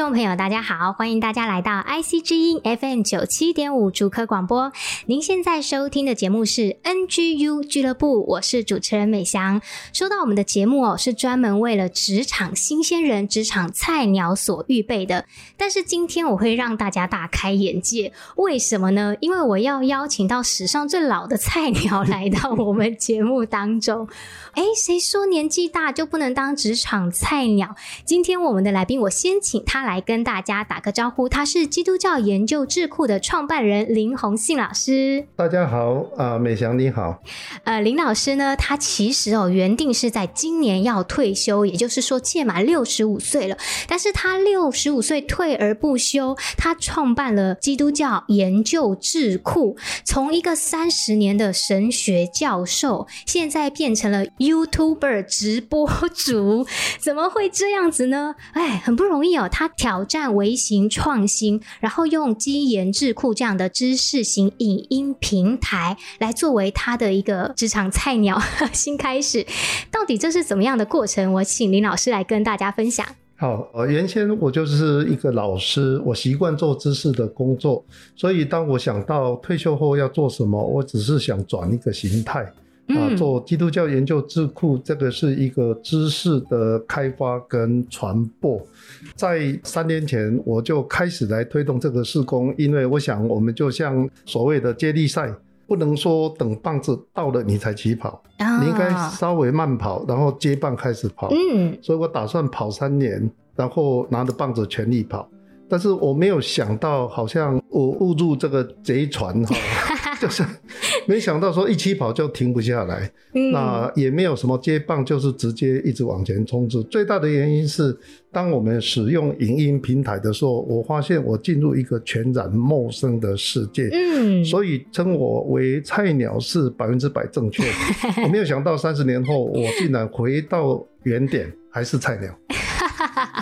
众朋友，大家好，欢迎大家来到 IC 之音 FM 九七点五主科广播。您现在收听的节目是 NGU 俱乐部，我是主持人美翔。说到我们的节目哦，是专门为了职场新鲜人、职场菜鸟所预备的。但是今天我会让大家大开眼界，为什么呢？因为我要邀请到史上最老的菜鸟来到我们节目当中。哎，谁说年纪大就不能当职场菜鸟？今天我们的来宾，我先请。他来跟大家打个招呼，他是基督教研究智库的创办人林宏信老师。大家好，啊、呃，美祥你好。呃，林老师呢，他其实哦原定是在今年要退休，也就是说届满六十五岁了。但是他六十五岁退而不休，他创办了基督教研究智库，从一个三十年的神学教授，现在变成了 YouTuber 直播主，怎么会这样子呢？哎，很不容易哦。他挑战微型创新，然后用基研智库这样的知识型影音平台来作为他的一个职场菜鸟 新开始。到底这是怎么样的过程？我请林老师来跟大家分享。好，呃，原先我就是一个老师，我习惯做知识的工作，所以当我想到退休后要做什么，我只是想转一个形态。啊，做基督教研究智库，这个是一个知识的开发跟传播。在三年前，我就开始来推动这个事工，因为我想，我们就像所谓的接力赛，不能说等棒子到了你才起跑，你应该稍微慢跑，然后接棒开始跑。嗯，所以我打算跑三年，然后拿着棒子全力跑。但是我没有想到，好像我误入这个贼船哈。就是没想到说一起跑就停不下来，嗯，那也没有什么接棒，就是直接一直往前冲刺。最大的原因是，当我们使用影音平台的时候，我发现我进入一个全然陌生的世界，嗯，所以称我为菜鸟是百分之百正确的。我没有想到三十年后，我竟然回到原点，还是菜鸟。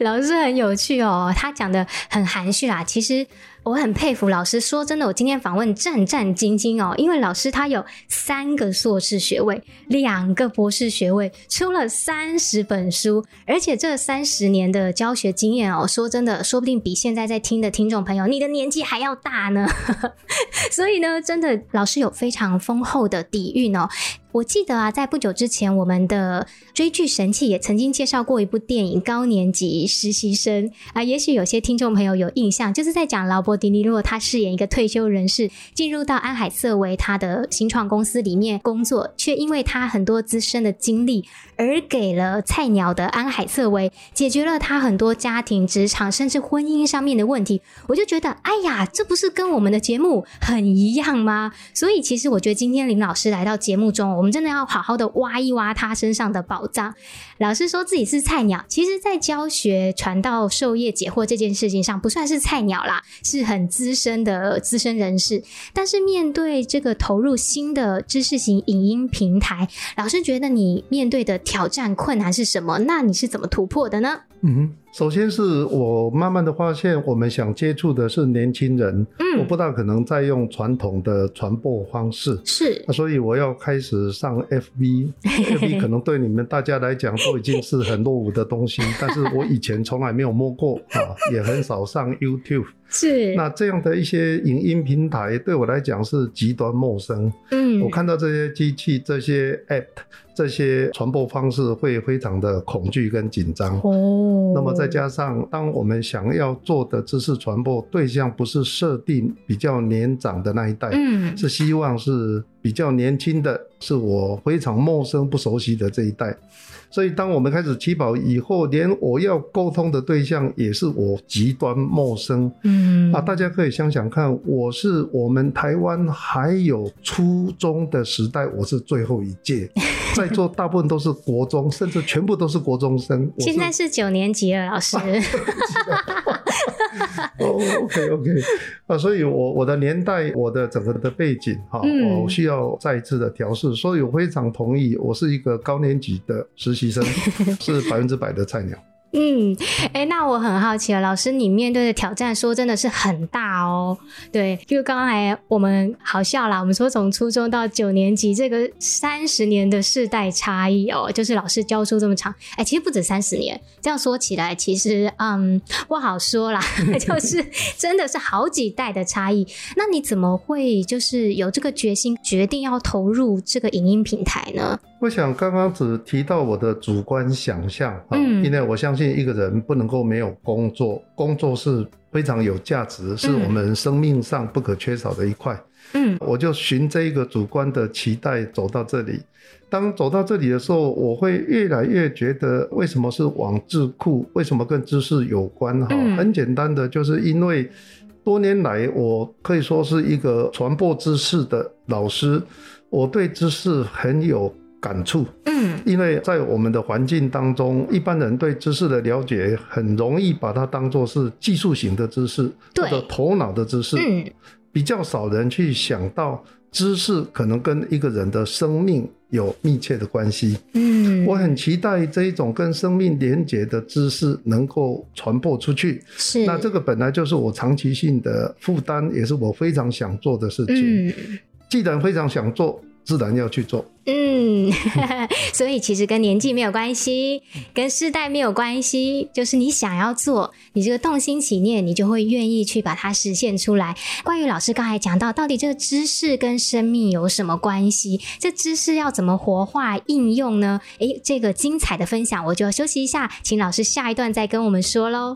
老师很有趣哦，他讲得很含蓄啦，其实。我很佩服老师，说真的，我今天访问战战兢兢哦，因为老师他有三个硕士学位，两个博士学位，出了三十本书，而且这三十年的教学经验哦，说真的，说不定比现在在听的听众朋友，你的年纪还要大呢。所以呢，真的老师有非常丰厚的底蕴哦。我记得啊，在不久之前，我们的追剧神器也曾经介绍过一部电影《高年级实习生》啊，也许有些听众朋友有印象，就是在讲劳勃·迪尼洛他饰演一个退休人士，进入到安海瑟薇他的新创公司里面工作，却因为他很多资深的经历，而给了菜鸟的安海瑟薇解决了他很多家庭、职场甚至婚姻上面的问题。我就觉得，哎呀，这不是跟我们的节目很一样吗？所以，其实我觉得今天林老师来到节目中，我们真的要好好的挖一挖他身上的宝藏。老师说自己是菜鸟，其实，在教学、传道、授业解惑这件事情上，不算是菜鸟啦，是很资深的资深人士。但是，面对这个投入新的知识型影音平台，老师觉得你面对的挑战困难是什么？那你是怎么突破的呢？嗯。首先是我慢慢的发现，我们想接触的是年轻人，嗯，我不大可能再用传统的传播方式，是，所以我要开始上 FB，FB 可能对你们大家来讲都已经是很落伍的东西，但是我以前从来没有摸过啊，也很少上 YouTube。是，那这样的一些影音平台对我来讲是极端陌生。嗯，我看到这些机器、这些 App、这些传播方式会非常的恐惧跟紧张。哦，那么再加上，当我们想要做的知识传播对象不是设定比较年长的那一代，嗯，是希望是比较年轻的，是我非常陌生不熟悉的这一代。所以，当我们开始起跑以后，连我要沟通的对象也是我极端陌生。嗯，啊，大家可以想想看，我是我们台湾还有初中的时代，我是最后一届。在座大部分都是国中，甚至全部都是国中生。现在是九年级了，老师。哦，OK OK 啊，所以我我的年代，我的整个的背景哈，我需要再一次的调试，所以我非常同意，我是一个高年级的实习生，是百分之百的菜鸟。嗯，哎、那我很好奇了，老师，你面对的挑战说真的是很大哦。对，就刚才我们好笑啦，我们说从初中到九年级这个三十年的世代差异哦，就是老师教书这么长，哎、其实不止三十年。这样说起来，其实嗯不好说啦，就是真的是好几代的差异。那你怎么会就是有这个决心，决定要投入这个影音平台呢？我想刚刚只提到我的主观想象啊，嗯，因为我相信一个人不能够没有工作，工作是非常有价值，是我们生命上不可缺少的一块。嗯，我就循这一个主观的期待走到这里。当走到这里的时候，我会越来越觉得，为什么是往智库？为什么跟知识有关？哈，很简单的，就是因为多年来我可以说是一个传播知识的老师，我对知识很有。感触，嗯，因为在我们的环境当中，一般人对知识的了解很容易把它当做是技术型的知识，或者头脑的知识，嗯，比较少人去想到知识可能跟一个人的生命有密切的关系，嗯，我很期待这一种跟生命连结的知识能够传播出去，是，那这个本来就是我长期性的负担，也是我非常想做的事情，嗯，既然非常想做。自然要去做，嗯，所以其实跟年纪没有关系，跟世代没有关系，就是你想要做，你这个动心起念，你就会愿意去把它实现出来。关于老师刚才讲到，到底这个知识跟生命有什么关系？这知识要怎么活化应用呢？诶，这个精彩的分享，我就要休息一下，请老师下一段再跟我们说喽。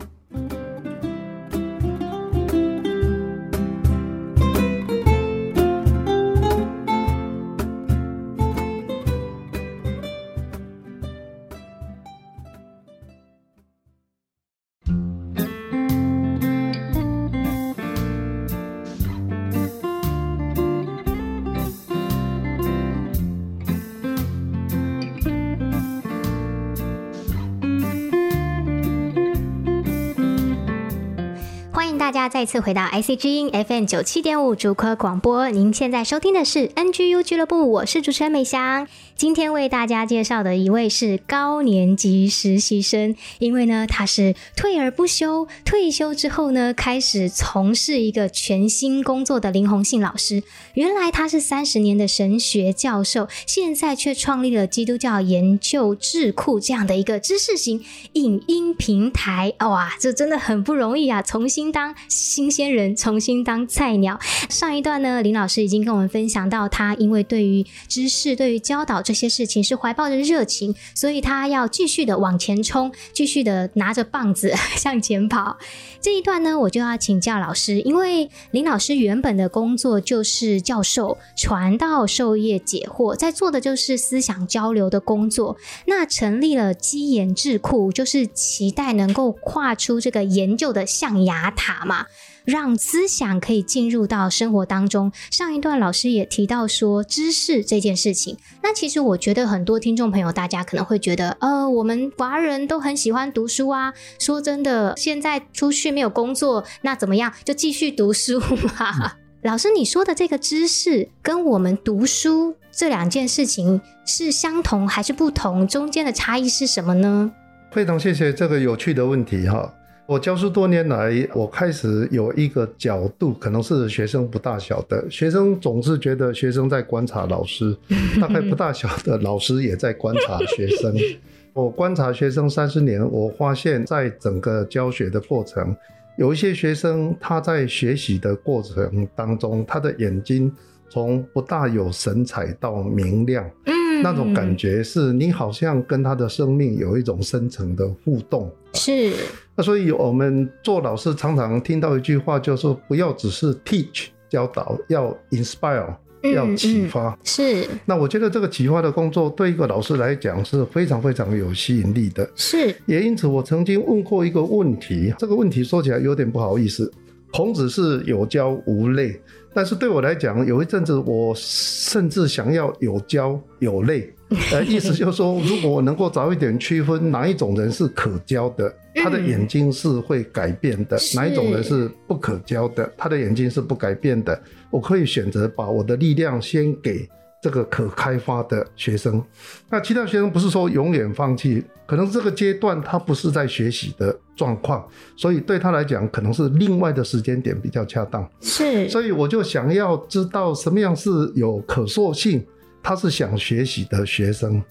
再次回到 IC 之音 FM 九七点五主科广播，您现在收听的是 NGU 俱乐部，我是主持人美香。今天为大家介绍的一位是高年级实习生，因为呢他是退而不休，退休之后呢开始从事一个全新工作的林鸿信老师。原来他是三十年的神学教授，现在却创立了基督教研究智库这样的一个知识型影音平台。哇，这真的很不容易啊！重新当新鲜人重新当菜鸟。上一段呢，林老师已经跟我们分享到，他因为对于知识、对于教导这些事情是怀抱着热情，所以他要继续的往前冲，继续的拿着棒子向前跑。这一段呢，我就要请教老师，因为林老师原本的工作就是教授，传道授业解惑，在做的就是思想交流的工作。那成立了基研智库，就是期待能够跨出这个研究的象牙塔。嘛，让思想可以进入到生活当中。上一段老师也提到说，知识这件事情。那其实我觉得很多听众朋友，大家可能会觉得，呃，我们华人都很喜欢读书啊。说真的，现在出去没有工作，那怎么样？就继续读书嘛。嗯。老师，你说的这个知识跟我们读书这两件事情是相同还是不同？中间的差异是什么呢？非常谢谢这个有趣的问题哈。我教书多年来，我开始有一个角度，可能是学生不大晓得。学生总是觉得学生在观察老师，大概不大晓得老师也在观察学生。我观察学生三十年，我发现在整个教学的过程，有一些学生他在学习的过程当中，他的眼睛从不大有神采到明亮。嗯那种感觉是你好像跟他的生命有一种深层的互动，是。那所以我们做老师常常听到一句话，就是说不要只是 teach 教导，要 inspire 要启发。嗯嗯，是。那我觉得这个启发的工作对一个老师来讲是非常非常有吸引力的。是。也因此，我曾经问过一个问题，这个问题说起来有点不好意思。孔子是有教无类。但是对我来讲，有一阵子我甚至想要有教有类，呃，意思就是说，如果我能够早一点区分哪一种人是可教的，他的眼睛是会改变的；嗯、哪一种人是不可教的，他的眼睛是不改变的。我可以选择把我的力量先给。这个可开发的学生，那其他学生不是说永远放弃，可能这个阶段他不是在学习的状况，所以对他来讲，可能是另外的时间点比较恰当。是，所以我就想要知道什么样是有可塑性，他是想学习的学生。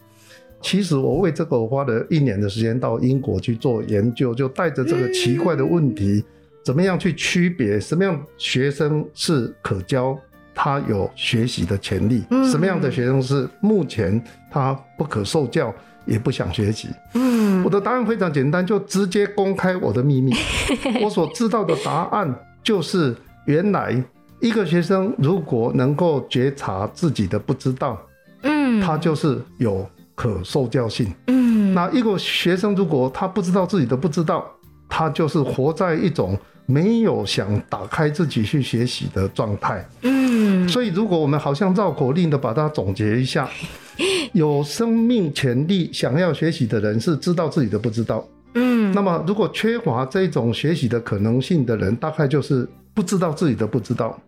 其实我为这个我花了一年的时间到英国去做研究，就带着这个奇怪的问题，嗯、怎么样去区别什么样学生是可教。他有学习的潜力。嗯，什么样的学生是目前他不可受教，也不想学习？嗯，我的答案非常简单，就直接公开我的秘密。我所知道的答案就是，原来一个学生如果能够觉察自己的不知道，嗯，他就是有可受教性。嗯，那一个学生如果他不知道自己的不知道，他就是活在一种。没有想打开自己去学习的状态，嗯，所以如果我们好像绕口令的把它总结一下，有生命潜力想要学习的人是知道自己的不知道，嗯，那么如果缺乏这种学习的可能性的人，大概就是不知道自己的不知道，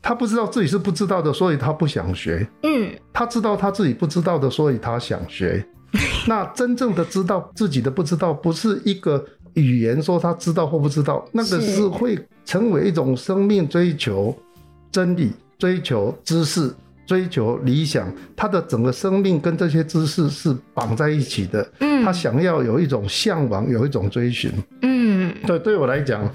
他不知道自己是不知道的，所以他不想学，嗯，他知道他自己不知道的，所以他想学，那真正的知道自己的不知道，不是一个。语言说他知道或不知道，那个是会成为一种生命追求真理、追求知识、追求理想。他的整个生命跟这些知识是绑在一起的。嗯，他想要有一种向往，有一种追寻。嗯，对，对我来讲，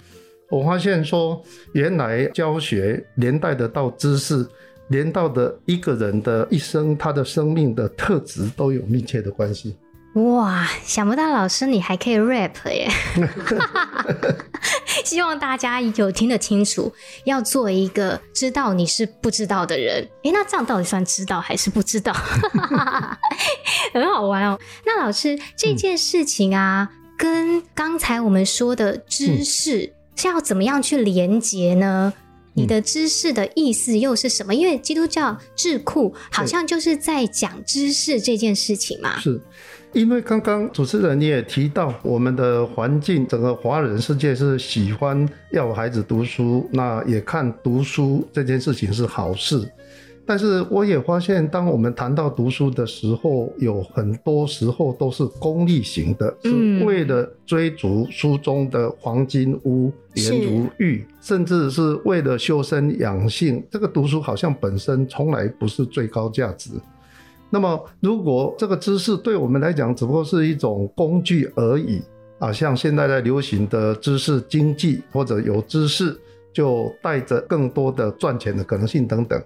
我发现说，原来教学连带的到知识，连到的一个人的一生，他的生命的特质都有密切的关系。哇，想不到老师你还可以 rap 耶！希望大家有听得清楚，要做一个知道你是不知道的人。诶，那这样到底算知道还是不知道？很好玩哦。那老师这件事情啊，嗯、跟刚才我们说的知识是要怎么样去连接呢？嗯、你的知识的意思又是什么？因为基督教智库好像就是在讲知识这件事情嘛。是。因为刚刚主持人你也提到，我们的环境，整个华人世界是喜欢要孩子读书，那也看读书这件事情是好事。但是我也发现，当我们谈到读书的时候，有很多时候都是功利型的，是为了追逐书中的黄金屋、颜如玉，甚至是为了修身养性。这个读书好像本身从来不是最高价值。那么，如果这个知识对我们来讲只不过是一种工具而已啊，像现在在流行的知识经济，或者有知识就带着更多的赚钱的可能性等等。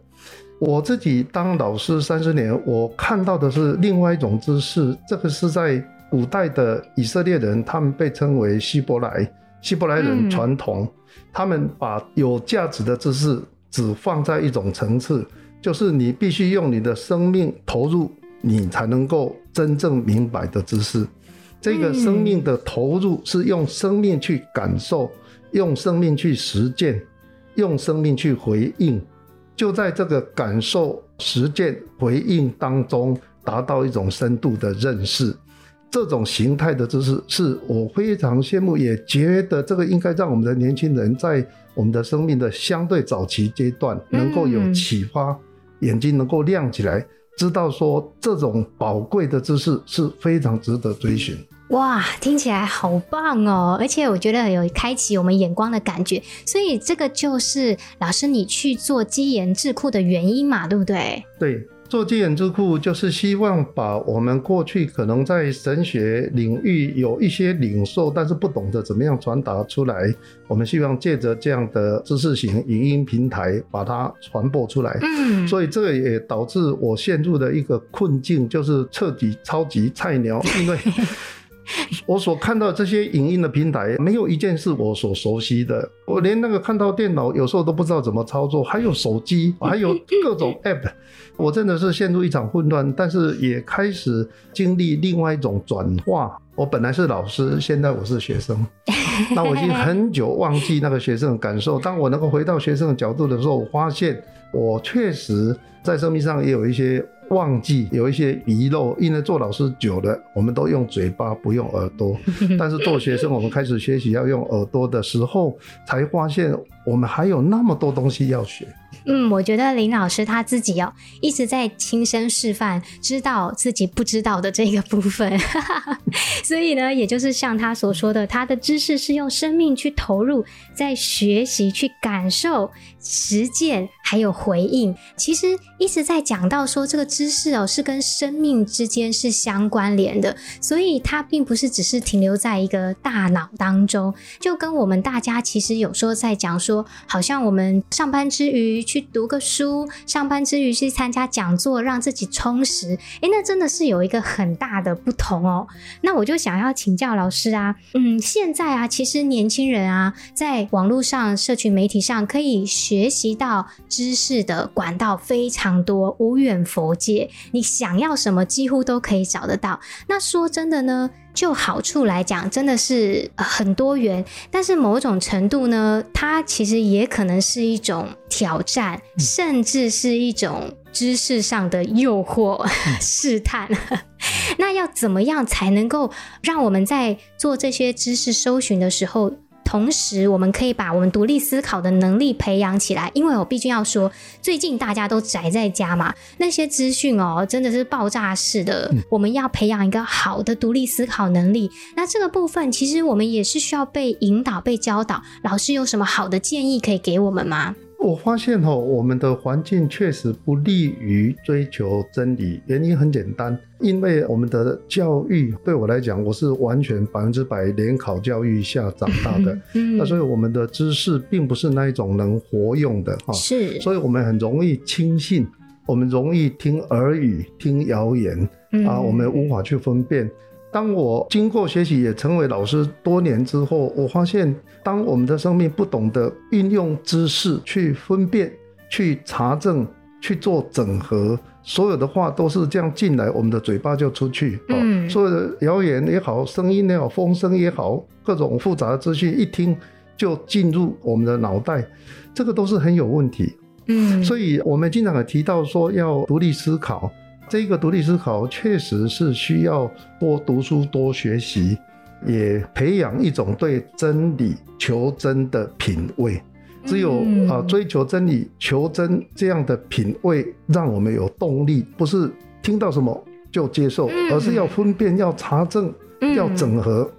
我自己当老师三十年，我看到的是另外一种知识，这个是在古代的以色列人，他们被称为希伯来，希伯来人传统，嗯、他们把有价值的知识只放在一种层次。就是你必须用你的生命投入，你才能够真正明白的知识。这个生命的投入是用生命去感受，用生命去实践，用生命去回应。就在这个感受、实践、回应当中，达到一种深度的认识。这种形态的知识，是我非常羡慕，也觉得这个应该让我们的年轻人在我们的生命的相对早期阶段，能够有启发。眼睛能够亮起来，知道说这种宝贵的知识是非常值得追寻。哇，听起来好棒哦！而且我觉得有开启我们眼光的感觉，所以这个就是老师你去做基研智库的原因嘛，对不对？对。做基研智库就是希望把我们过去可能在神学领域有一些领受，但是不懂得怎么样传达出来。我们希望借着这样的知识型影音平台把它传播出来。嗯，所以这个也导致我陷入的一个困境，就是彻底超级菜鸟，因为。我所看到这些影音的平台，没有一件是我所熟悉的。我连那个看到电脑，有时候都不知道怎么操作。还有手机，还有各种 App，我真的是陷入一场混乱。但是也开始经历另外一种转化。我本来是老师，现在我是学生。那我已经很久忘记那个学生的感受。当我能够回到学生的角度的时候，我发现我确实在生命上也有一些忘记有一些遗漏，因为做老师久了，我们都用嘴巴不用耳朵，但是做学生，我们开始学习要用耳朵的时候，才发现我们还有那么多东西要学。嗯，我觉得林老师他自己哦，一直在亲身示范，知道自己不知道的这个部分，所以呢，也就是像他所说的，他的知识是用生命去投入，在学习、去感受、实践，还有回应。其实一直在讲到说，这个知识哦，是跟生命之间是相关联的，所以它并不是只是停留在一个大脑当中，就跟我们大家其实有时候在讲说，好像我们上班之余去。读个书，上班之余去参加讲座，让自己充实。诶，那真的是有一个很大的不同哦。那我就想要请教老师啊，嗯，现在啊，其实年轻人啊，在网络上、社群媒体上可以学习到知识的管道非常多，无远佛界。你想要什么，几乎都可以找得到。那说真的呢？就好处来讲，真的是很多元，但是某种程度呢，它其实也可能是一种挑战，甚至是一种知识上的诱惑、试探。那要怎么样才能够让我们在做这些知识搜寻的时候，同时，我们可以把我们独立思考的能力培养起来，因为我毕竟要说，最近大家都宅在家嘛，那些资讯哦，真的是爆炸式的。嗯、我们要培养一个好的独立思考能力，那这个部分其实我们也是需要被引导、被教导。老师有什么好的建议可以给我们吗？我发现哦，我们的环境确实不利于追求真理。原因很简单，因为我们的教育对我来讲，我是完全百分之百联考教育下长大的。嗯，那所以我们的知识并不是那一种能活用的哈。是，所以我们很容易轻信，我们容易听耳语、听谣言啊，我们无法去分辨。当我经过学习，也成为老师多年之后，我发现，当我们的生命不懂得运用知识去分辨、去查证、去做整合，所有的话都是这样进来，我们的嘴巴就出去。嗯，所有的谣言也好，声音也好，风声也好，各种复杂的资讯一听就进入我们的脑袋，这个都是很有问题。嗯，所以我们经常也提到说要独立思考。这个独立思考确实是需要多读书、多学习，也培养一种对真理求真的品味。只有啊，追求真理、求真这样的品味，让我们有动力，不是听到什么就接受，而是要分辨、要查证、要整合。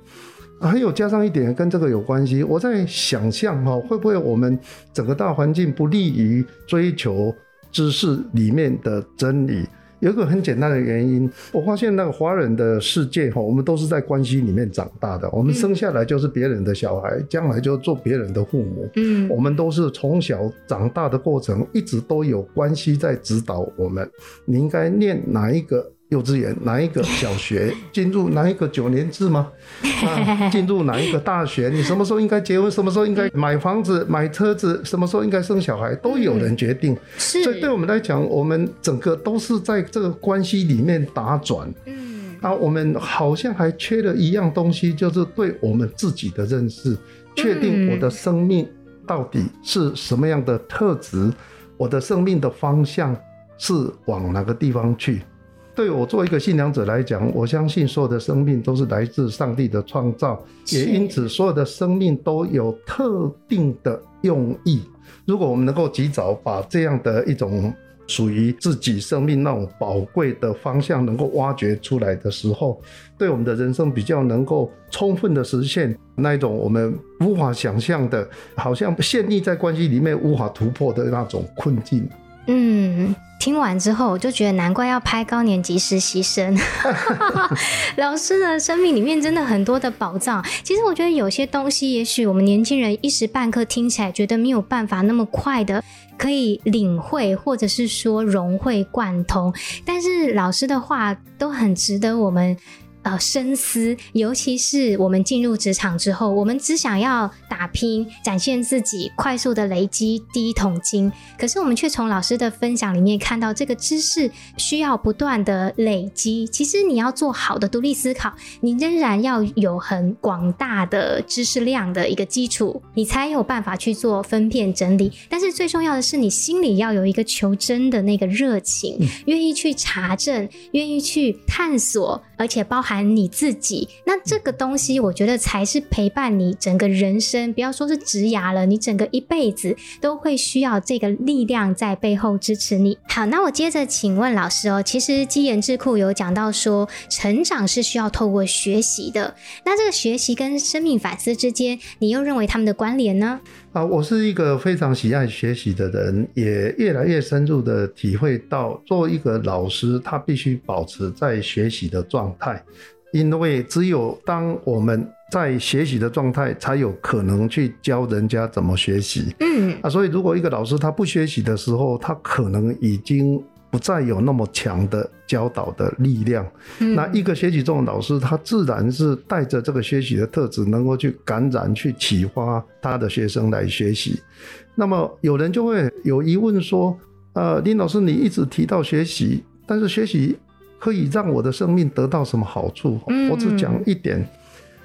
还有加上一点跟这个有关系，我在想象哈，会不会我们整个大环境不利于追求知识里面的真理？有一个很简单的原因，我发现那个华人的世界哈，我们都是在关系里面长大的，我们生下来就是别人的小孩，将来就做别人的父母。嗯，我们都是从小长大的过程，一直都有关系在指导我们。你应该念哪一个？幼稚园哪一个小学 进入哪一个九年制吗？啊，进入哪一个大学？你什么时候应该结婚？什么时候应该买房子、买车子？什么时候应该生小孩？都有人决定。是，所以对我们来讲，我们整个都是在这个关系里面打转。嗯，啊，我们好像还缺了一样东西，就是对我们自己的认识，确定我的生命到底是什么样的特质，我的生命的方向是往哪个地方去。对我做一个信仰者来讲，我相信所有的生命都是来自上帝的创造，也因此所有的生命都有特定的用意。如果我们能够及早把这样的一种属于自己生命那种宝贵的方向能够挖掘出来的时候，对我们的人生比较能够充分的实现那一种我们无法想象的，好像陷溺在关系里面无法突破的那种困境。嗯。听完之后，我就觉得难怪要拍高年级实习生。老师的生命里面真的很多的宝藏。其实我觉得有些东西，也许我们年轻人一时半刻听起来觉得没有办法那么快的可以领会，或者是说融会贯通。但是老师的话都很值得我们呃深思，尤其是我们进入职场之后，我们只想要打拼，展现自己，快速的累积第一桶金。可是我们却从老师的分享里面看到，这个知识需要不断的累积。其实你要做好的独立思考，你仍然要有很广大的知识量的一个基础，你才有办法去做分片整理。但是最重要的是，你心里要有一个求真的那个热情，愿意去查证，愿意去探索，而且包含你自己。那这个东西，我觉得才是陪伴你整个人生，不要说是职涯了，你整个一辈子都会需要这个力量在背后支持你。好，那我接着请问老师哦，其实基研智库有讲到说，成长是需要透过学习的。那这个学习跟生命反思之间，你又认为他们的关联呢？啊，我是一个非常喜爱学习的人，也越来越深入的体会到，作为一个老师，他必须保持在学习的状态，因为只有当我们在学习的状态，才有可能去教人家怎么学习。嗯，啊，所以如果一个老师他不学习的时候，他可能已经。不再有那么强的教导的力量。嗯，那一个学习中的老师，他自然是带着这个学习的特质，能够去感染、去启发他的学生来学习。那么有人就会有疑问说：“呃，林老师，你一直提到学习，但是学习可以让我的生命得到什么好处？”我只讲一点。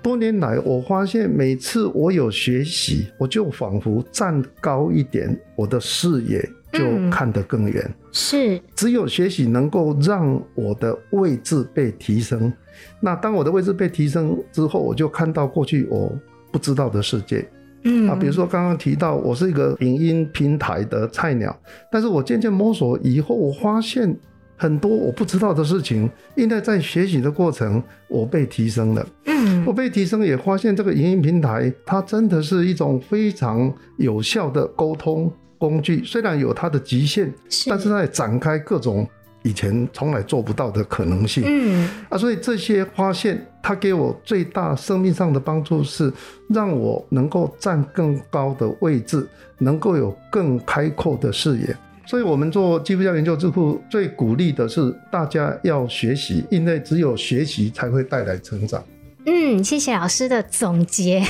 多年来，我发现每次我有学习，我就仿佛站高一点，我的视野。就看得更远，嗯，是只有学习能够让我的位置被提升。那当我的位置被提升之后，我就看到过去我不知道的世界。嗯啊，比如说刚刚提到我是一个影音平台的菜鸟，但是我渐渐摸索以后，我发现很多我不知道的事情，应该在学习的过程，我被提升了。嗯，我被提升，也发现这个影音平台它真的是一种非常有效的沟通。工具虽然有它的极限，但是它也展开各种以前从来做不到的可能性。嗯啊，所以这些发现，它给我最大生命上的帮助是，让我能够站更高的位置，能够有更开阔的视野。所以，我们做基督教研究智库最鼓励的是大家要学习，因为只有学习才会带来成长。嗯，谢谢老师的总结。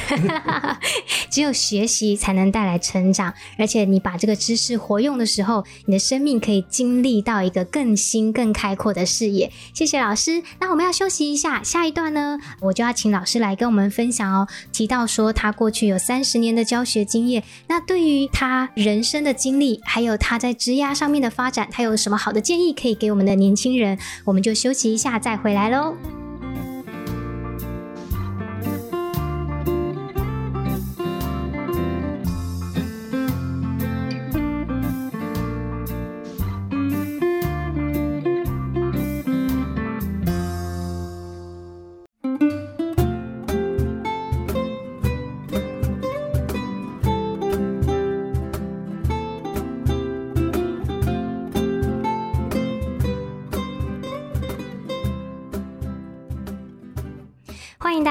只有学习才能带来成长，而且你把这个知识活用的时候，你的生命可以经历到一个更新、更开阔的视野。谢谢老师。那我们要休息一下，下一段呢，我就要请老师来跟我们分享哦。提到说他过去有三十年的教学经验，那对于他人生的经历，还有他在职涯上面的发展，他有什么好的建议可以给我们的年轻人？我们就休息一下，再回来喽。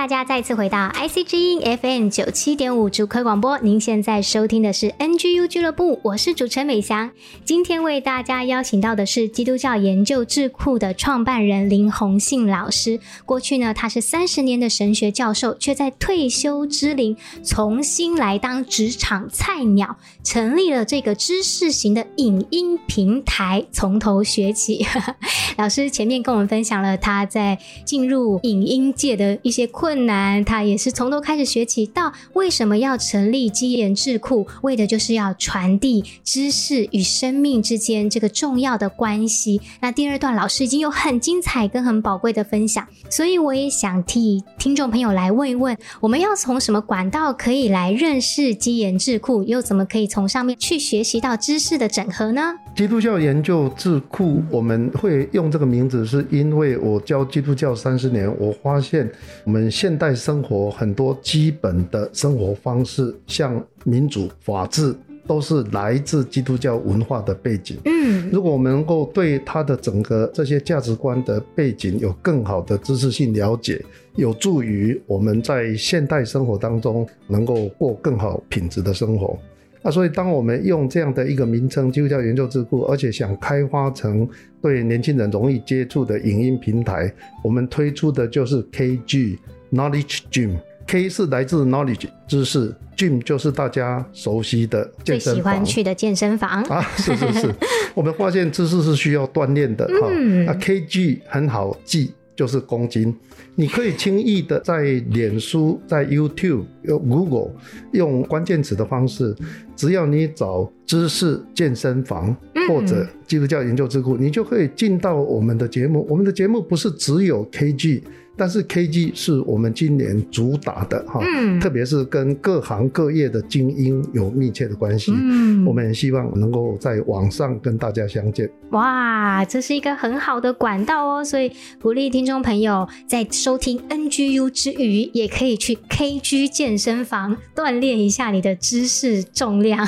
大家再次回到 IC 之音 FM 九七点五主科广播，您现在收听的是 NGU 俱乐部，我是主持人美翔。今天为大家邀请到的是基督教研究智库的创办人林鸿信老师。过去呢，他是三十年的神学教授，却在退休之龄重新来当职场菜鸟，成立了这个知识型的影音平台，从头学起。老师前面跟我们分享了他在进入影音界的一些困困难，他也是从头开始学起，到为什么要成立基研智库，为的就是要传递知识与生命之间这个重要的关系。那第二段老师已经有很精彩跟很宝贵的分享，所以我也想替听众朋友来问一问：我们要从什么管道可以来认识基研智库，又怎么可以从上面去学习到知识的整合呢？基督教研究智库，我们会用这个名字，是因为我教基督教三十年，我发现我们。现代生活很多基本的生活方式，像民主、法治，都是来自基督教文化的背景。嗯，如果我们能够对它的整个这些价值观的背景有更好的知识性了解，有助于我们在现代生活当中能够过更好品质的生活。啊，所以当我们用这样的一个名称基督教研究智库，而且想开发成对年轻人容易接触的影音平台，我们推出的就是 KG Knowledge Gym。K 是来自 Knowledge 知识，Gym 就是大家熟悉的健身房，最喜欢去的健身房啊，是是是。我们发现知识是需要锻炼的哈。嗯、啊，KG 很好记，就是公斤。你可以轻易的在脸书、在 YouTube、用 Google 用关键词的方式，只要你找知识健身房或者基督教研究智库，你就可以进到我们的节目。我们的节目不是只有 KG。但是 KG 是我们今年主打的哈，嗯、特别是跟各行各业的精英有密切的关系。嗯，我们也希望能够在网上跟大家相见。哇，这是一个很好的管道哦，所以鼓励听众朋友在收听 NGU 之余，也可以去 KG 健身房锻炼一下你的知识重量。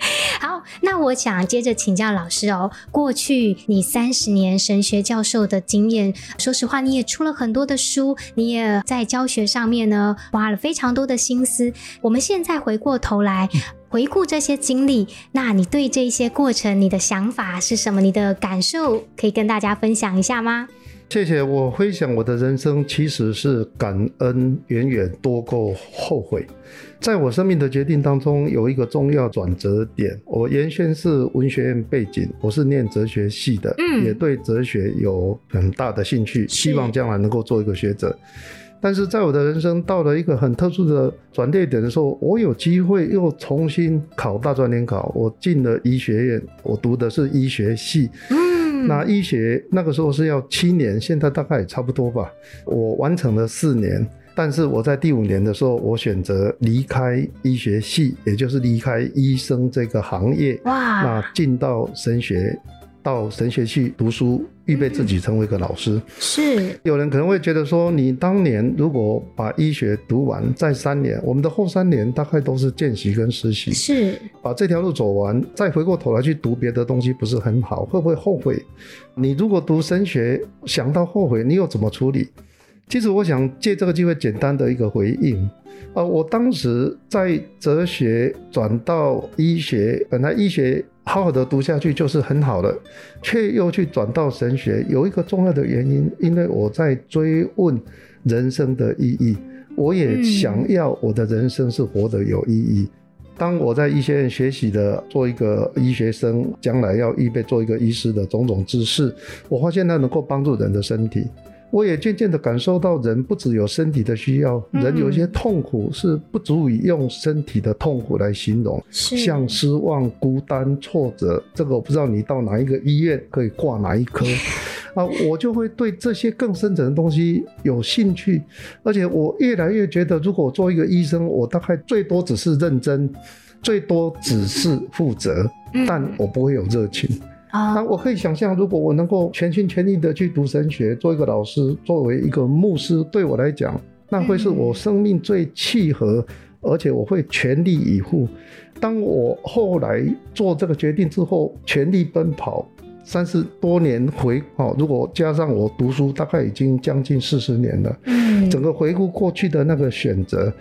好，那我想接着请教老师哦。过去你三十年神学教授的经验，说实话，你也出了很多的书，你也在教学上面呢花了非常多的心思。我们现在回过头来回顾这些经历，那你对这些过程，你的想法是什么？你的感受可以跟大家分享一下吗？谢谢。我回想我的人生，其实是感恩远远多过后悔。在我生命的决定当中，有一个重要转折点。我原先是文学院背景，我是念哲学系的，嗯，也对哲学有很大的兴趣，希望将来能够做一个学者。但是在我的人生到了一个很特殊的转捩点的时候，我有机会又重新考大专联考，我进了医学院，我读的是医学系。嗯，那医学那个时候是要七年，现在大概也差不多吧。我完成了四年。但是我在第五年的时候，我选择离开医学系，也就是离开医生这个行业，哇，那进到神学，到神学系读书，预备自己成为一个老师。是，有人可能会觉得说，你当年如果把医学读完，再三年，我们的后三年大概都是见习跟实习，是，把这条路走完，再回过头来去读别的东西，不是很好？会不会后悔？你如果读神学想到后悔，你又怎么处理？其实我想借这个机会简单的一个回应，呃，我当时在哲学转到医学，本来医学好好的读下去就是很好的，却又去转到神学，有一个重要的原因，因为我在追问人生的意义，我也想要我的人生是活得有意义。当我在医学院学习的做一个医学生，将来要预备做一个医师的种种知识，我发现它能够帮助人的身体。我也渐渐地感受到，人不只有身体的需要，人有一些痛苦是不足以用身体的痛苦来形容，像失望、孤单、挫折。这个我不知道你到哪一个医院可以挂哪一科 啊，我就会对这些更深层的东西有兴趣，而且我越来越觉得，如果我做一个医生，我大概最多只是认真，最多只是负责，但我不会有热情。啊，我可以想象，如果我能够全心全意的去读神学，做一个老师，作为一个牧师，对我来讲，那会是我生命最契合，而且我会全力以赴。当我后来做这个决定之后，全力奔跑，三十多年回，哦，如果加上我读书，大概已经将近四十年了。嗯，整个回顾过去的那个选择。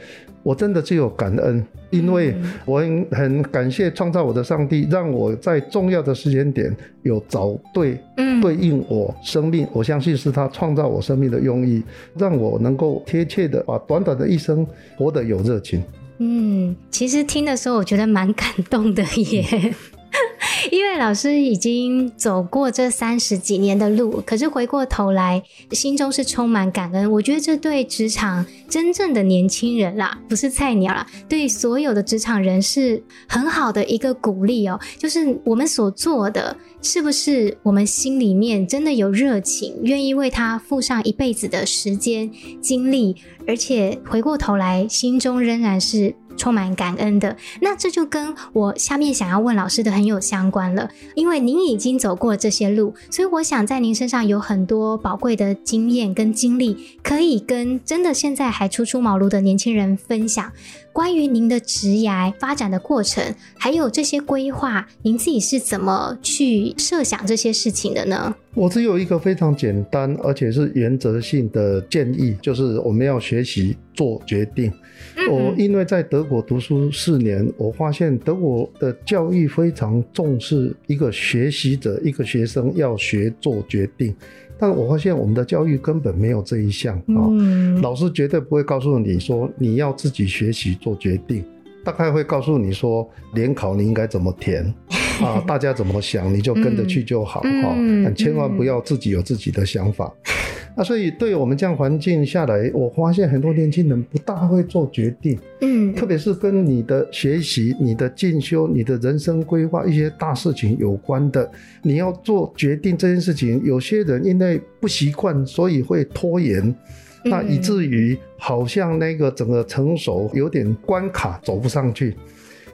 我真的只有感恩，因为我很很感谢创造我的上帝，让我在重要的时间点有找对，对应我生命。我相信是他创造我生命的用意，让我能够贴切的把短短的一生活得有热情。嗯，其实听的时候我觉得蛮感动的耶。因为老师已经走过这三十几年的路，可是回过头来，心中是充满感恩。我觉得这对职场真正的年轻人啦，不是菜鸟啦，对所有的职场人是很好的一个鼓励哦。就是我们所做的，是不是我们心里面真的有热情，愿意为他付上一辈子的时间、精力，而且回过头来，心中仍然是。充满感恩的，那这就跟我下面想要问老师的很有相关了。因为您已经走过这些路，所以我想在您身上有很多宝贵的经验跟经历，可以跟真的现在还初出茅庐的年轻人分享。关于您的职涯发展的过程，还有这些规划，您自己是怎么去设想这些事情的呢？我只有一个非常简单而且是原则性的建议，就是我们要学习做决定。嗯、我因为在德国读书四年，我发现德国的教育非常重视一个学习者，一个学生要学做决定。但我发现我们的教育根本没有这一项啊，嗯、老师绝对不会告诉你说你要自己学习做决定，大概会告诉你说联考你应该怎么填。啊，大家怎么想你就跟着去就好哈，嗯千万不要自己有自己的想法。嗯、啊，所以对我们这样环境下来，我发现很多年轻人不大会做决定，嗯，特别是跟你的学习、你的进修、你的人生规划一些大事情有关的，你要做决定这件事情，有些人因为不习惯，所以会拖延，嗯、那以至于好像那个整个成熟有点关卡走不上去。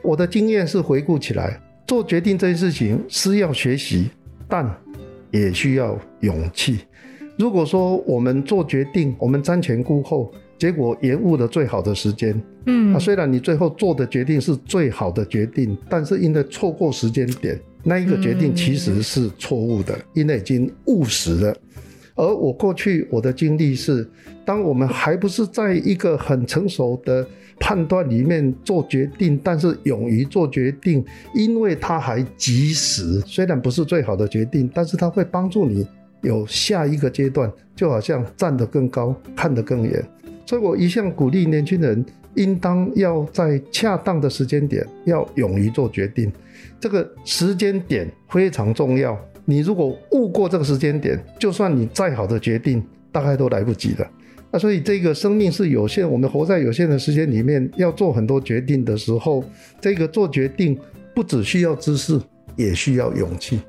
我的经验是回顾起来。做决定这件事情是要学习，但也需要勇气。如果说我们做决定，我们瞻前顾后，结果延误了最好的时间，嗯，啊，虽然你最后做的决定是最好的决定，但是因为错过时间点，那一个决定其实是错误的，因为已经误时了。而我过去我的经历是，当我们还不是在一个很成熟的判断里面做决定，但是勇于做决定，因为它还及时，虽然不是最好的决定，但是它会帮助你有下一个阶段，就好像站得更高，看得更远。所以我一向鼓励年轻人，应当要在恰当的时间点，要勇于做决定，这个时间点非常重要。你如果误过这个时间点，就算你再好的决定，大概都来不及了。那所以这个生命是有限，我们活在有限的时间里面，要做很多决定的时候，这个做决定不只需要知识，也需要勇气。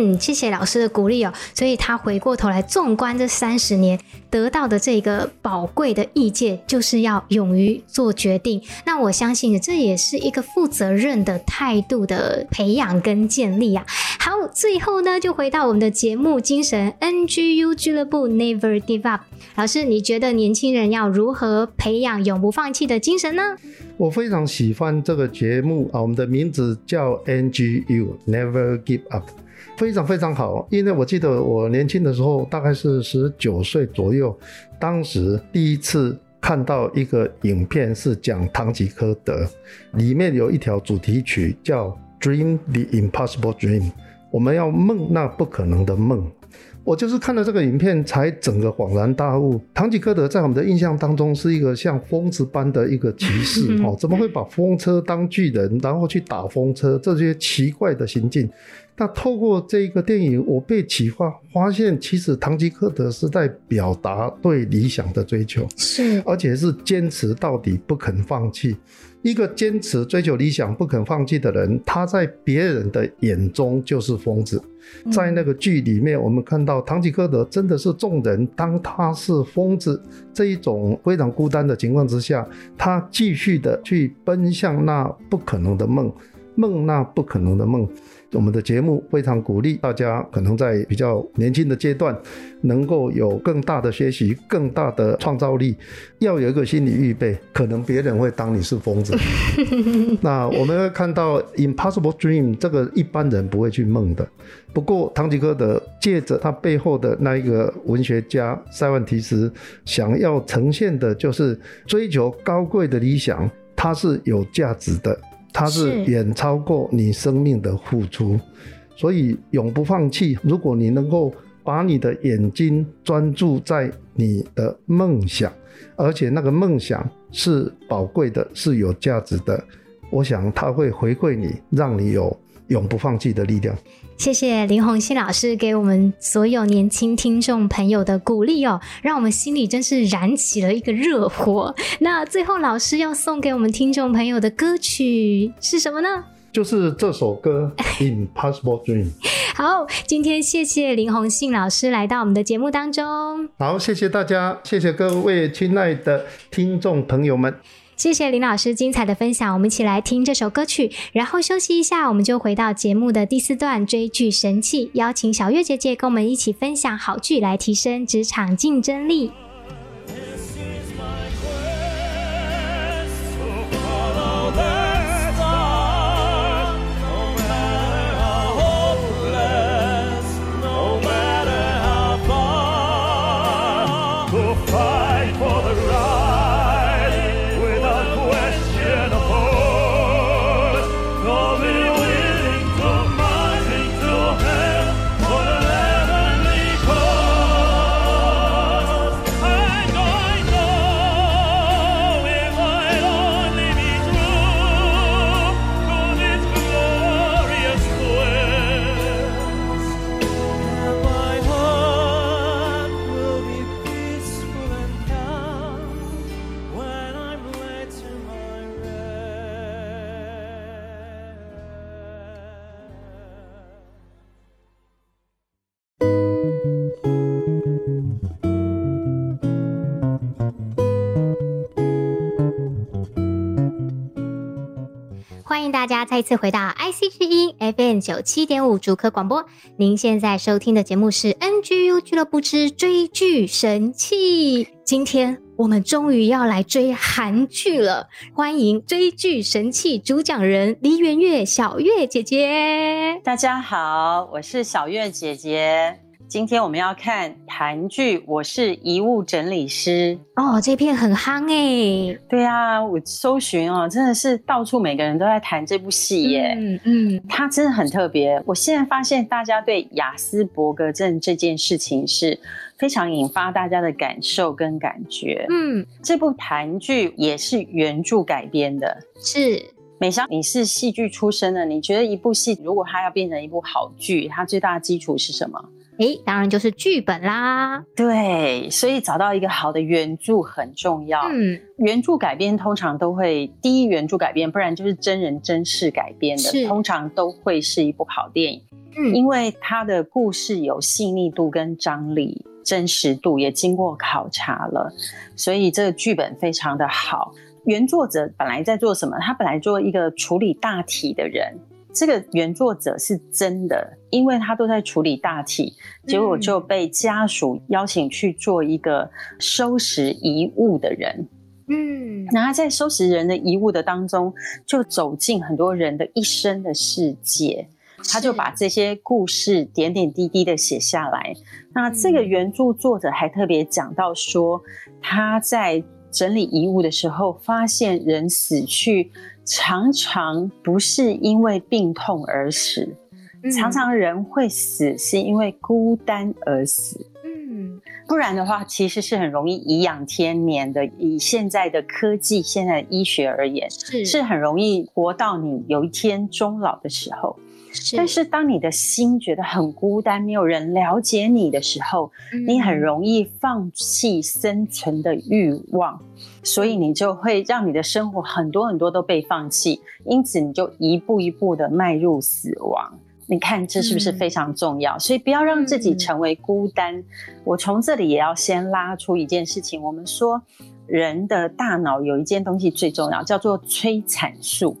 嗯，谢谢老师的鼓励哦。所以他回过头来纵观这三十年得到的这个宝贵的意见，就是要勇于做决定。那我相信这也是一个负责任的态度的培养跟建立啊。好，最后呢，就回到我们的节目精神，NGU 俱乐部 Never Give Up。老师，你觉得年轻人要如何培养永不放弃的精神呢？我非常喜欢这个节目啊，我们的名字叫 NGU Never Give Up。非常非常好，因为我记得我年轻的时候，大概是十九岁左右，当时第一次看到一个影片，是讲唐吉诃德，里面有一条主题曲叫《Dream the Impossible Dream》，我们要梦那不可能的梦。我就是看了这个影片，才整个恍然大悟。唐吉诃德在我们的印象当中是一个像疯子般的一个骑士哦，怎么会把风车当巨人，然后去打风车，这些奇怪的行径。那透过这个电影，我被启发，发现其实唐吉诃德是在表达对理想的追求，是，而且是坚持到底，不肯放弃。一个坚持追求理想、不肯放弃的人，他在别人的眼中就是疯子。在那个剧里面，我们看到唐吉诃德真的是众人当他是疯子这一种非常孤单的情况之下，他继续的去奔向那不可能的梦，梦那不可能的梦。我们的节目非常鼓励大家，可能在比较年轻的阶段，能够有更大的学习、更大的创造力，要有一个心理预备，可能别人会当你是疯子。那我们会看到 Impossible Dream 这个一般人不会去梦的。不过，唐吉诃德借着他背后的那一个文学家塞万提斯，想要呈现的就是追求高贵的理想，它是有价值的。它是远超过你生命的付出，所以永不放弃。如果你能够把你的眼睛专注在你的梦想，而且那个梦想是宝贵的，是有价值的，我想它会回馈你，让你有永不放弃的力量。谢谢林宏信老师给我们所有年轻听众朋友的鼓励哦，让我们心里真是燃起了一个热火。那最后老师要送给我们听众朋友的歌曲是什么呢？就是这首歌《Impossible Dream》。好，今天谢谢林宏信老师来到我们的节目当中。好，谢谢大家，谢谢各位亲爱的听众朋友们。谢谢林老师精彩的分享，我们一起来听这首歌曲，然后休息一下，我们就回到节目的第四段追剧神器，邀请小月姐姐跟我们一起分享好剧来提升职场竞争力。大家再次回到 IC 之音 FM 九七点五竹科广播，您现在收听的节目是 NGU 俱乐部之追剧神器。今天我们终于要来追韩剧了，欢迎追剧神器主讲人梨园月小月姐姐。大家好，我是小月姐姐。今天我们要看韩剧《我是遗物整理师》哦，这片很夯哎。对啊，我搜寻哦，真的是到处每个人都在谈这部戏耶。嗯嗯，它真的很特别。我现在发现大家对雅斯伯格症这件事情是非常引发大家的感受跟感觉。嗯，这部韩剧也是原著改编的。是，美香，你是戏剧出身的，你觉得一部戏如果它要变成一部好剧，它最大的基础是什么？诶，当然就是剧本啦。对，所以找到一个好的原著很重要。嗯，原著改编通常都会第一原著改编，不然就是真人真事改编的，通常都会是一部好电影。嗯，因为它的故事有细腻度跟张力，真实度也经过考察了，所以这个剧本非常的好。原作者本来在做什么？他本来做一个处理大体的人。这个原作者是真的，因为他都在处理大体，结果就被家属邀请去做一个收拾遗物的人。嗯，那他在收拾人的遗物的当中，就走进很多人的一生的世界，他就把这些故事点点滴滴的写下来。那这个原著作者还特别讲到说，他在整理遗物的时候，发现人死去。常常不是因为病痛而死，嗯、常常人会死是因为孤单而死。嗯，不然的话，其实是很容易颐养天年的。以现在的科技、现在的医学而言，是是很容易活到你有一天终老的时候。是，但是当你的心觉得很孤单，没有人了解你的时候，嗯、你很容易放弃生存的欲望。所以你就会让你的生活很多很多都被放弃，因此你就一步一步的迈入死亡。你看这是不是非常重要？嗯、所以不要让自己成为孤单。嗯、我从这里也要先拉出一件事情，我们说人的大脑有一件东西最重要，叫做催产素。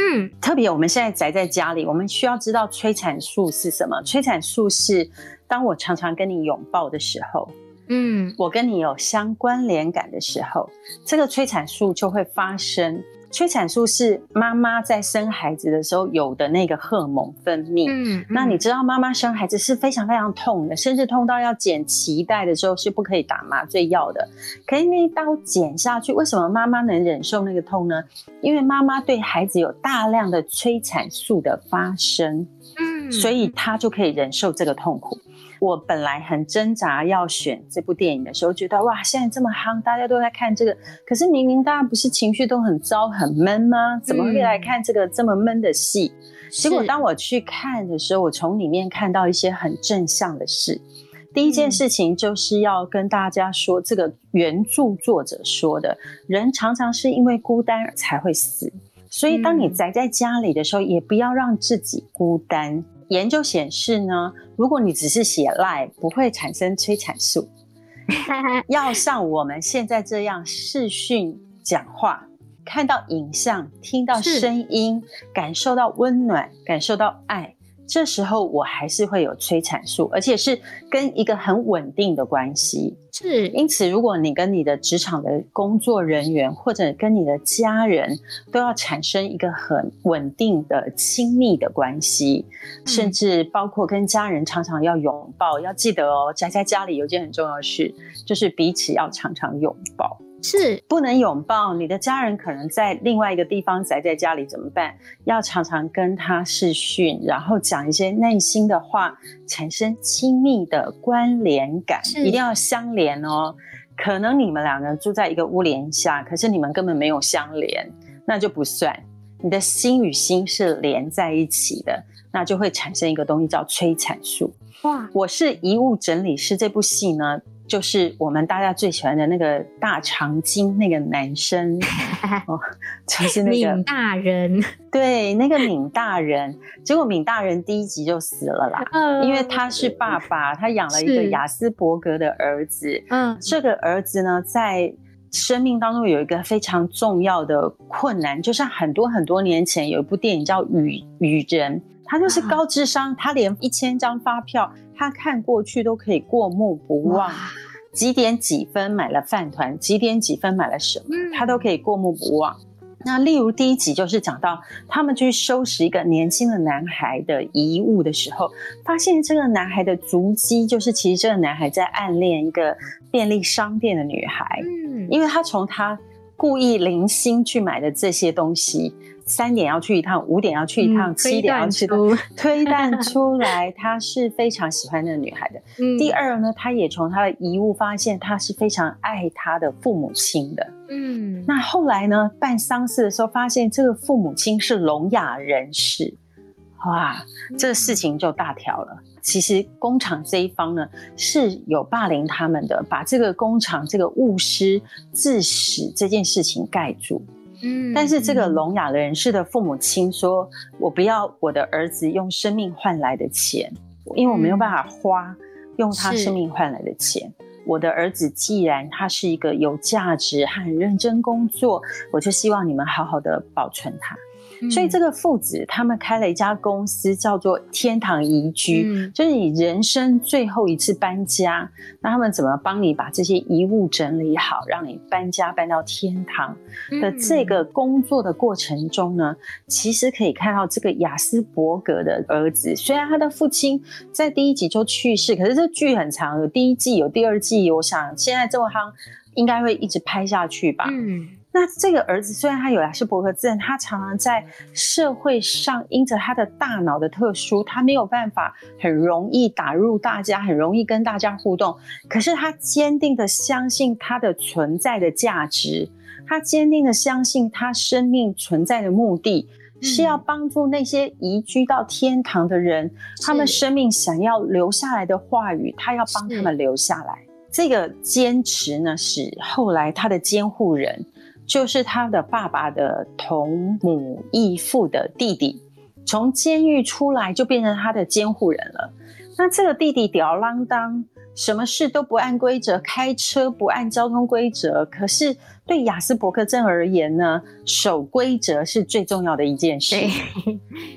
嗯，特别我们现在宅在家里，我们需要知道催产素是什么？催产素是当我常常跟你拥抱的时候。嗯，我跟你有相关联感的时候，这个催产素就会发生。催产素是妈妈在生孩子的时候有的那个荷尔蒙分泌。嗯，嗯，那你知道妈妈生孩子是非常非常痛的，甚至痛到要剪脐带的时候是不可以打麻醉药的。可是那一刀剪下去，为什么妈妈能忍受那个痛呢？因为妈妈对孩子有大量的催产素的发生，嗯，所以她就可以忍受这个痛苦。我本来很挣扎要选这部电影的时候，觉得哇，现在这么夯，大家都在看这个。可是明明大家不是情绪都很糟、很闷吗？怎么会来看这个这么闷的戏？嗯、结果当我去看的时候，我从里面看到一些很正向的事。第一件事情就是要跟大家说，这个原著作者说的，人常常是因为孤单才会死。所以当你宅在家里的时候，也不要让自己孤单。研究显示呢，如果你只是写 LINE，不会产生催产素。要像我们现在这样视讯讲话，看到影像，听到声音，感受到温暖，感受到爱，这时候我还是会有催产素，而且是跟一个很稳定的关系。是，因此，如果你跟你的职场的工作人员，或者跟你的家人，都要产生一个很稳定的亲密的关系，嗯，甚至包括跟家人常常要拥抱，要记得哦，宅在家里有件很重要的事，就是彼此要常常拥抱。是不能拥抱你的家人，可能在另外一个地方宅在家里怎么办？要常常跟他视讯，然后讲一些内心的话，产生亲密的关联感，一定要相连哦。可能你们两个住在一个屋檐下，可是你们根本没有相连，那就不算。你的心与心是连在一起的，那就会产生一个东西叫催产素。哇！我是遗物整理师这部戏呢。就是我们大家最喜欢的那个大长今那个男生 哦，就是那个闵大人，对，那个闵大人，结果闵大人第一集就死了啦，嗯、因为他是爸爸，他养了一个亚斯伯格的儿子，嗯，这个儿子呢，在生命当中有一个非常重要的困难，就像很多很多年前有一部电影叫《雨雨人》，他就是高智商，啊、他连一千张发票。他看过去都可以过目不忘，几点几分买了饭团，几点几分买了什么，他都可以过目不忘。那例如第一集就是讲到他们去收拾一个年轻的男孩的遗物的时候，发现这个男孩的足迹就是其实这个男孩在暗恋一个便利商店的女孩，嗯，因为他从他故意零星去买的这些东西。三点要去一趟，五点要去一趟，嗯、七点要去的，推断出 来他是非常喜欢那个女孩的。嗯、第二呢，他也从他的遗物发现他是非常爱他的父母亲的。嗯，那后来呢，办丧事的时候发现这个父母亲是聋哑人士，哇，这个事情就大条了。其实工厂这一方呢是有霸凌他们的，把这个工厂这个误失致死这件事情盖住。嗯，但是这个聋哑人士的父母亲说：“我不要我的儿子用生命换来的钱，因为我没有办法花用他生命换来的钱。我的儿子既然他是一个有价值、很认真工作，我就希望你们好好的保存他。”所以这个父子他们开了一家公司，叫做天堂移居，嗯、就是你人生最后一次搬家，那他们怎么帮你把这些遗物整理好，让你搬家搬到天堂的这个工作的过程中呢？嗯、其实可以看到这个雅斯伯格的儿子，虽然他的父亲在第一集就去世，可是这剧很长，有第一季有第二季，我想现在这么夯，应该会一直拍下去吧。嗯。那这个儿子虽然他有亚斯伯格症，他常常在社会上因着他的大脑的特殊，他没有办法很容易打入大家，很容易跟大家互动。可是他坚定的相信他的存在的价值，他坚定的相信他生命存在的目的是要帮助那些移居到天堂的人，他们生命想要留下来的话语，他要帮他们留下来。这个坚持呢，使后来他的监护人。就是他的爸爸的同母异父的弟弟，从监狱出来就变成他的监护人了。那这个弟弟吊儿郎当，什么事都不按规则，开车不按交通规则。可是对亚斯伯格症而言呢，守规则是最重要的一件事。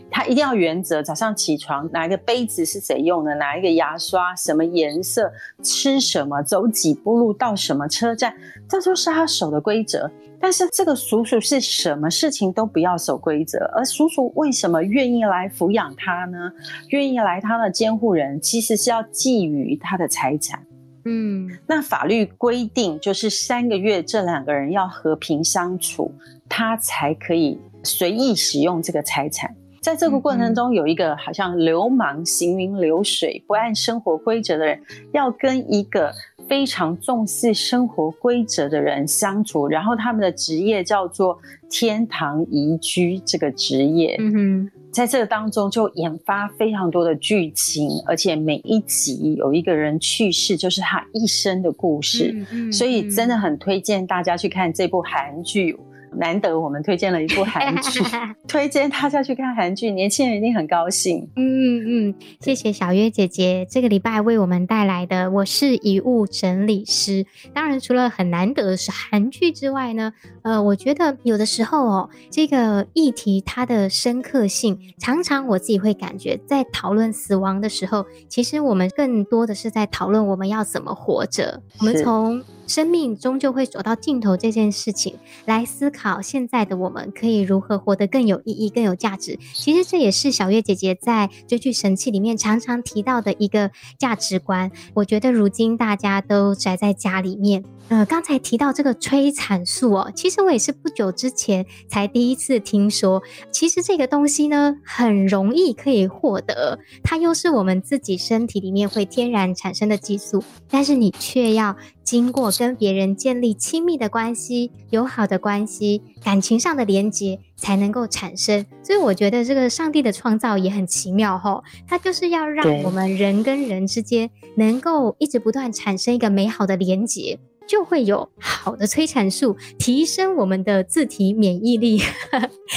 他一定要原则，早上起床拿一个杯子是谁用的，拿一个牙刷什么颜色，吃什么，走几步路到什么车站，这就是他守的规则。但是这个叔叔是什么事情都不要守规则，而叔叔为什么愿意来抚养他呢？愿意来他的监护人，其实是要觊觎他的财产。嗯，那法律规定就是三个月，这两个人要和平相处，他才可以随意使用这个财产。在这个过程中，有一个好像流氓行云流水、不按生活规则的人，要跟一个非常重视生活规则的人相处，然后他们的职业叫做天堂宜居这个职业。嗯哼，在这个当中就研发非常多的剧情，而且每一集有一个人去世，就是他一生的故事。嗯嗯嗯，所以真的很推荐大家去看这部韩剧。难得我们推荐了一部韩剧，推荐大家去看韩剧，年轻人一定很高兴。嗯嗯，谢谢小月姐姐这个礼拜为我们带来的《我是遗物整理师》。当然，除了很难得的是韩剧之外呢，呃，我觉得有的时候哦，这个议题它的深刻性，常常我自己会感觉，在讨论死亡的时候，其实我们更多的是在讨论我们要怎么活着。我们从生命终究会走到尽头这件事情，来思考现在的我们可以如何活得更有意义、更有价值。其实这也是小月姐姐在追剧神器里面常常提到的一个价值观。我觉得如今大家都宅在家里面，呃，刚才提到这个催产素哦，其实我也是不久之前才第一次听说。其实这个东西呢，很容易可以获得，它又是我们自己身体里面会天然产生的激素，但是你却要。经过跟别人建立亲密的关系、友好的关系、感情上的连接，才能够产生。所以我觉得这个上帝的创造也很奇妙吼，它就是要让我们人跟人之间能够一直不断产生一个美好的连结。就会有好的催产素，提升我们的自体免疫力。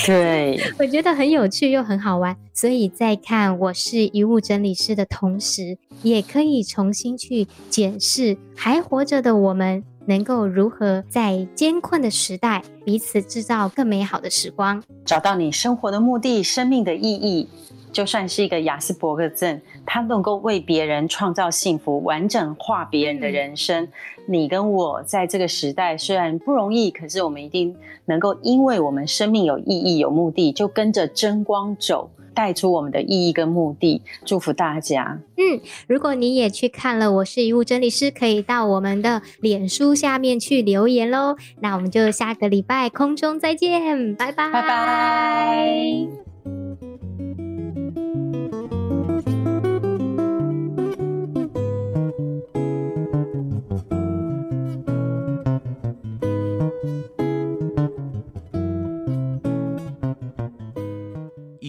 对，我觉得很有趣又很好玩。所以在看我是遗物整理师的同时，也可以重新去检视还活着的我们，能够如何在艰困的时代彼此制造更美好的时光，找到你生活的目的、生命的意义。就算是一个雅斯伯格症，他能够为别人创造幸福，完整化别人的人生。嗯、你跟我在这个时代虽然不容易，可是我们一定能够，因为我们生命有意义、有目的，就跟着真光走，带出我们的意义跟目的。祝福大家。嗯，如果你也去看了，我是遗物整理师，可以到我们的脸书下面去留言喽。那我们就下个礼拜空中再见，拜拜，拜拜。